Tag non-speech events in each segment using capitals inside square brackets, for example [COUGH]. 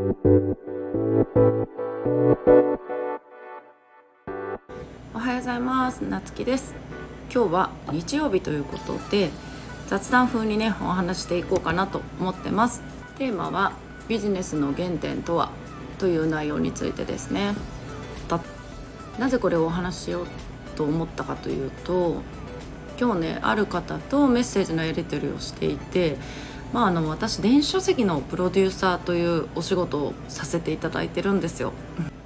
おはようございます。なつきです。今日は日曜日ということで雑談風にねお話していこうかなと思ってます。テーマはビジネスの原点とはという内容についてですね。なぜこれをお話ししようと思ったかというと今日ねある方とメッセージのやり取りをしていてまあ、あの私電子書籍のプロデューサーというお仕事をさせていただいてるんですよ。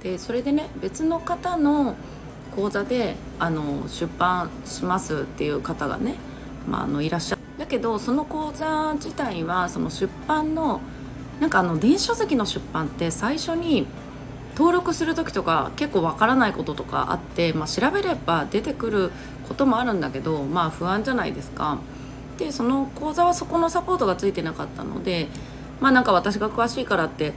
でそれでね別の方の講座であの出版しますっていう方がね、まあ、あのいらっしゃるだけどその講座自体はその出版のなんかあの電子書籍の出版って最初に登録する時とか結構わからないこととかあって、まあ、調べれば出てくることもあるんだけどまあ不安じゃないですか。でその講座はそこのサポートがついてなかったのでまあなんか私が詳しいからって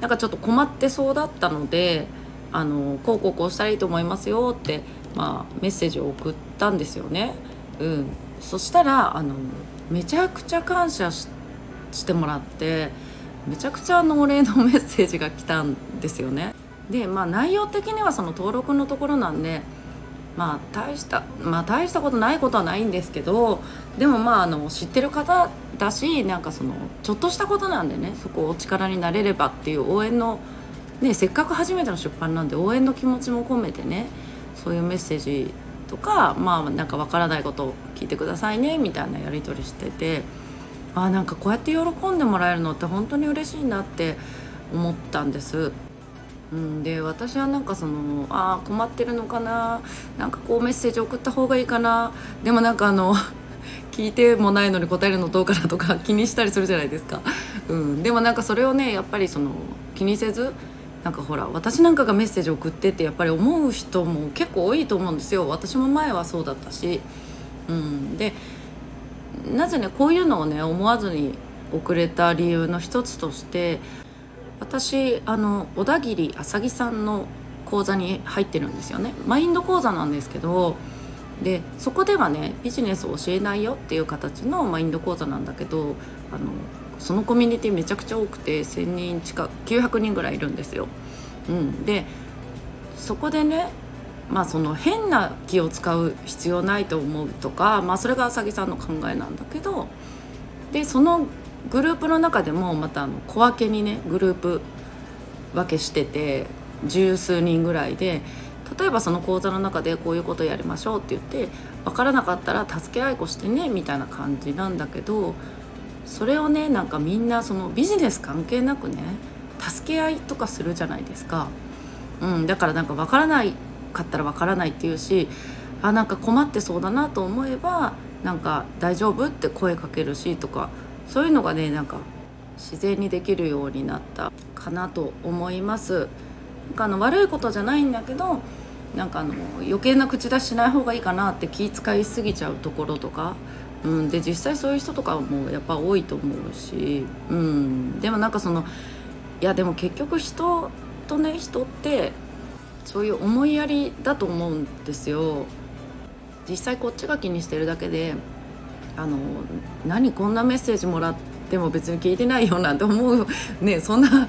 なんかちょっと困ってそうだったのであのこうこうこうしたらいいと思いますよって、まあ、メッセージを送ったんですよね。うん、そしたらあのめちゃくちゃ感謝してもらってめちゃくちゃのお礼のメッセージが来たんですよね。でまあ内容的にはその登録のところなんでまあ大したまあ大したことないことはないんですけどでもまああの知ってる方だしなんかそのちょっとしたことなんでねそこをお力になれればっていう応援の、ね、せっかく初めての出版なんで応援の気持ちも込めてねそういうメッセージとかまあなんかわからないことを聞いてくださいねみたいなやり取りしててあなんかこうやって喜んでもらえるのって本当に嬉しいなって思ったんです。うん、で私はなんかそのああ困ってるのかななんかこうメッセージ送った方がいいかなでもなんかあの [LAUGHS] 聞いてもないのに答えるのどうかなとか [LAUGHS] 気にしたりするじゃないですか、うん、でもなんかそれをねやっぱりその気にせずなんかほら私なんかがメッセージ送ってってやっぱり思う人も結構多いと思うんですよ。私も前はそうだったし、うん、でなぜねこういうのをね思わずに送れた理由の一つとして私あの小田切あさぎさんの講座に入ってるんですよねマインド講座なんですけどでそこではねビジネスを教えないよっていう形のマインド講座なんだけどあのそのコミュニティめちゃくちゃ多くて1,000人近く900人ぐらいいるんですよ。うん、でそこでねまあその変な気を使う必要ないと思うとか、まあ、それがあさぎさんの考えなんだけどでそのグループの中でもまたあの小分けにねグループ分けしてて十数人ぐらいで例えばその講座の中でこういうことやりましょうって言って分からなかったら助け合いこしてねみたいな感じなんだけどそれをねなんかみんなそのビジネス関係なくね助け合いとかするじゃないですか、うん、だからなんか分からないかったら分からないっていうしあなんか困ってそうだなと思えばなんか大丈夫って声かけるしとかそういうのがねなんか自然にできるようになったかなと思います。なんかあの悪いことじゃないんだけどなんかあの余計な口出ししない方がいいかなって気遣いすぎちゃうところとか、うん、で実際そういう人とかもやっぱ多いと思うし、うん、でもなんかそのいやでも結局人とね人ってそういう思いやりだと思うんですよ。実際こっちが気にしてるだけであの何こんなメッセージもらっても別に聞いてないよなんて思うね [LAUGHS] そんな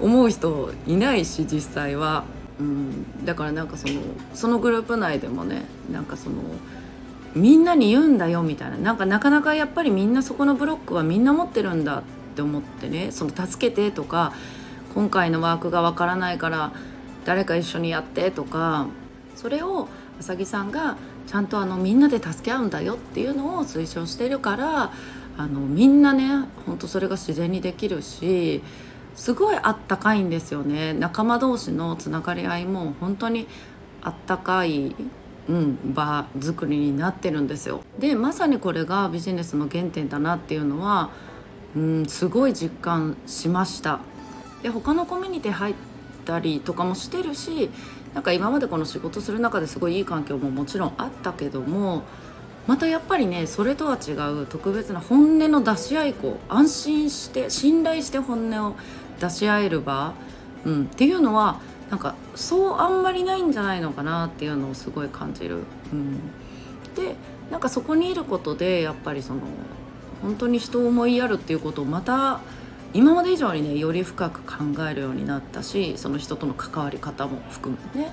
思う人いないし実際は、うん、だからなんかそのそのグループ内でもねなんかそのみんなに言うんだよみたいな。なんかなかなかやっぱりみんなそこのブロックはみんな持ってるんだって思ってね。その助けてとか今回のワークがわからないから誰か一緒にやってとかそれをあさぎさんがちゃんとあのみんなで助け合うんだよっていうのを推奨してるからあのみんなねほんとそれが自然にできるしすごいあったかいんですよね仲間同士のつながり合いも本当にあったかい、うん、場作りになってるんですよ。でまさにこれがビジネスの原点だなっていうのは、うん、すごい実感しました。で他のコミュニティ入ったりとかもしてるしなんか今までこの仕事する中ですごいいい環境ももちろんあったけどもまたやっぱりねそれとは違う特別な本音の出し合いこう安心して信頼して本音を出し合える場、うん、っていうのはなんかそうあんまりないんじゃないのかなっていうのをすごい感じる。うん、でなんかそこにいることでやっぱりその本当に人を思いやるっていうことをまた今まで以上にねより深く考えるようになったしその人との関わり方も含めてね、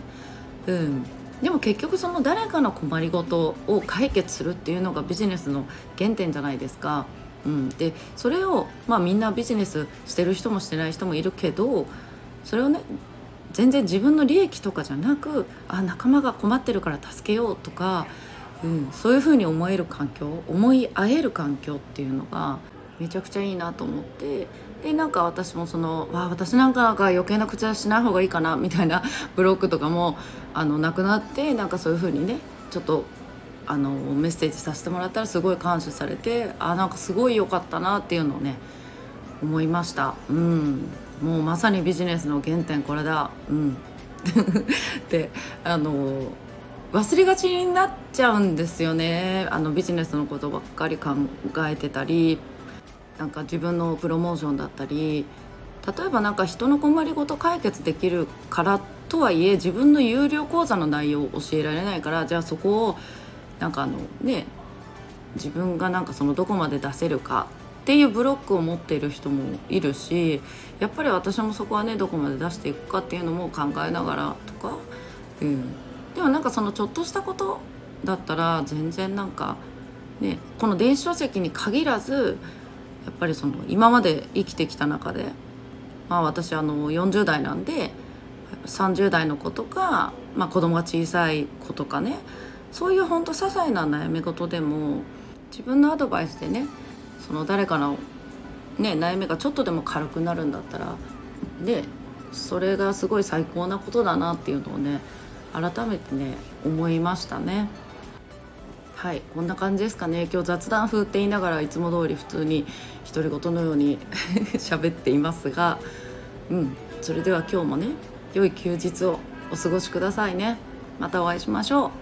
うん、でも結局その誰かの困りごとを解決するっていうのがビジネスの原点じゃないですか。うん、でそれを、まあ、みんなビジネスしてる人もしてない人もいるけどそれをね全然自分の利益とかじゃなくあ仲間が困ってるから助けようとか、うん、そういうふうに思える環境思い合える環境っていうのがめちゃくちゃいいなと思って。でなんか私もそのわ私なんかが余計な口出ししない方がいいかなみたいな [LAUGHS] ブロックとかもあのなくなってなんかそういう風にねちょっとあのメッセージさせてもらったらすごい感謝されてあなんかすごい良かったなっていうのをね思いました。うん。もうまさにビジネスの原点これだ。うん。[LAUGHS] であの忘れがちになっちゃうんですよね。あのビジネスのことばっかり考えてたり。なんか自分のプロモーションだったり例えば何か人の困りごと解決できるからとはいえ自分の有料講座の内容を教えられないからじゃあそこをなんかあのね自分がなんかそのどこまで出せるかっていうブロックを持っている人もいるしやっぱり私もそこはねどこまで出していくかっていうのも考えながらとか、うん、でもなんかそのちょっとしたことだったら全然なんかねこの電子書籍に限らずやっぱりその今まで生きてきた中で、まあ、私あの40代なんで30代の子とか、まあ、子供が小さい子とかねそういうほんと些細な悩み事でも自分のアドバイスでねその誰かの、ね、悩みがちょっとでも軽くなるんだったらでそれがすごい最高なことだなっていうのをね改めてね思いましたね。はいこんな感じですかね。今日雑談風って言いながらいつも通り普通に独り言のように [LAUGHS] 喋っていますがうんそれでは今日もね良い休日をお過ごしくださいね。またお会いしましょう。